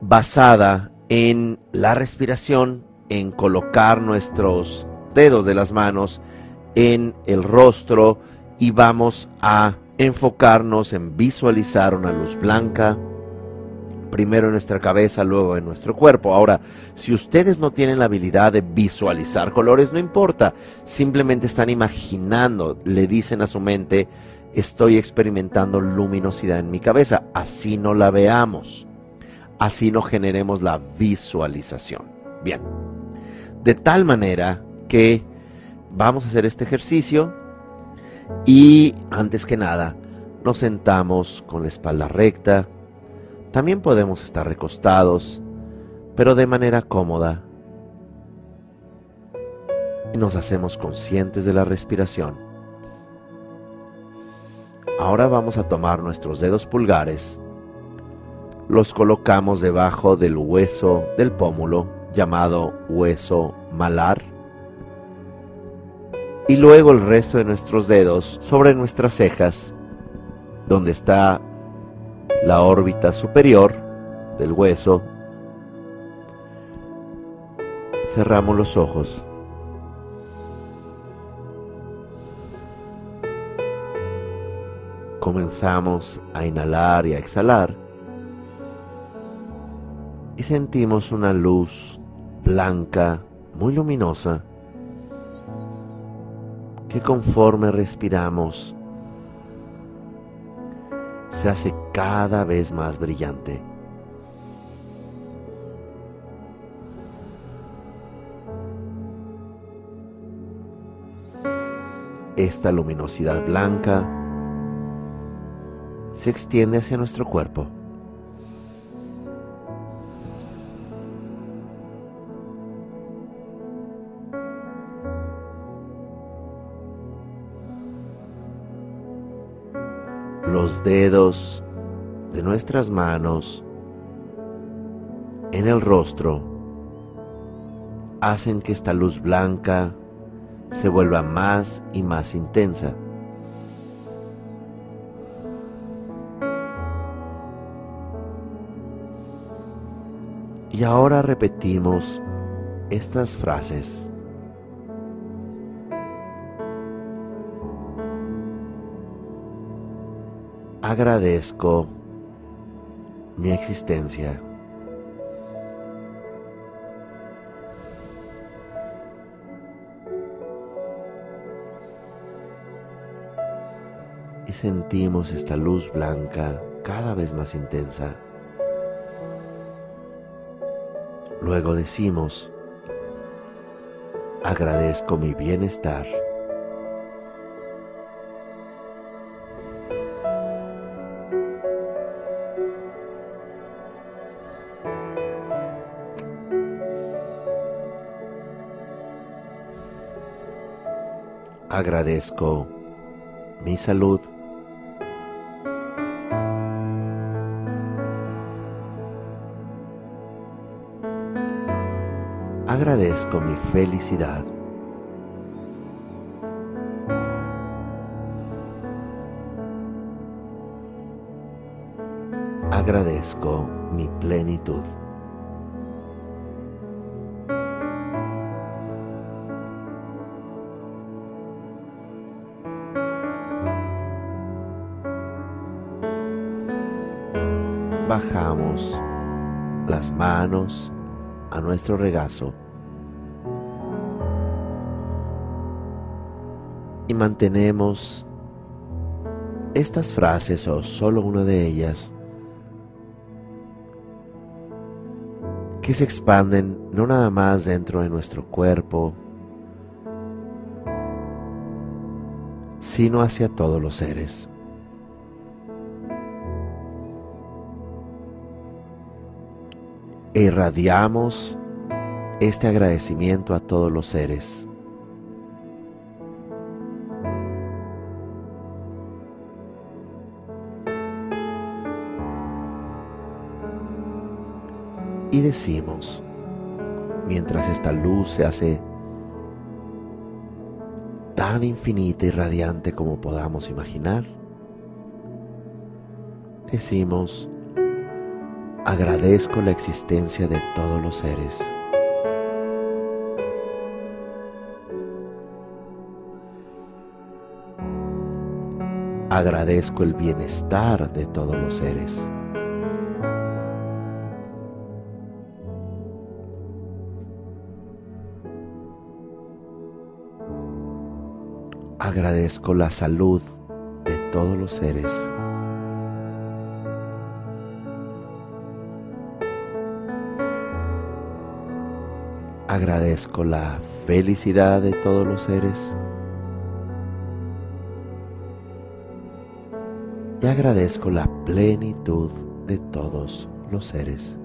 basada en la respiración, en colocar nuestros dedos de las manos en el rostro y vamos a enfocarnos en visualizar una luz blanca, primero en nuestra cabeza, luego en nuestro cuerpo. Ahora, si ustedes no tienen la habilidad de visualizar colores, no importa, simplemente están imaginando, le dicen a su mente, estoy experimentando luminosidad en mi cabeza, así no la veamos así no generemos la visualización. Bien, de tal manera que vamos a hacer este ejercicio y antes que nada nos sentamos con la espalda recta. También podemos estar recostados, pero de manera cómoda. Nos hacemos conscientes de la respiración. Ahora vamos a tomar nuestros dedos pulgares los colocamos debajo del hueso del pómulo llamado hueso malar y luego el resto de nuestros dedos sobre nuestras cejas donde está la órbita superior del hueso. Cerramos los ojos. Comenzamos a inhalar y a exhalar y sentimos una luz blanca, muy luminosa, que conforme respiramos se hace cada vez más brillante. Esta luminosidad blanca se extiende hacia nuestro cuerpo. Dedos de nuestras manos en el rostro hacen que esta luz blanca se vuelva más y más intensa. Y ahora repetimos estas frases. Agradezco mi existencia. Y sentimos esta luz blanca cada vez más intensa. Luego decimos, agradezco mi bienestar. Agradezco mi salud. Agradezco mi felicidad. Agradezco mi plenitud. Bajamos las manos a nuestro regazo y mantenemos estas frases o solo una de ellas que se expanden no nada más dentro de nuestro cuerpo, sino hacia todos los seres. Irradiamos este agradecimiento a todos los seres. Y decimos, mientras esta luz se hace tan infinita y radiante como podamos imaginar, decimos, agradezco la existencia de todos los seres. Agradezco el bienestar de todos los seres. Agradezco la salud de todos los seres. Agradezco la felicidad de todos los seres. Y agradezco la plenitud de todos los seres.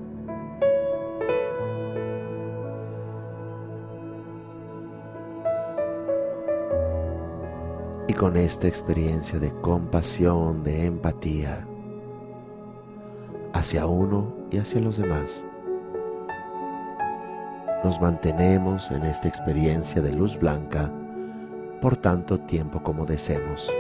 y con esta experiencia de compasión, de empatía hacia uno y hacia los demás, nos mantenemos en esta experiencia de luz blanca por tanto tiempo como deseemos.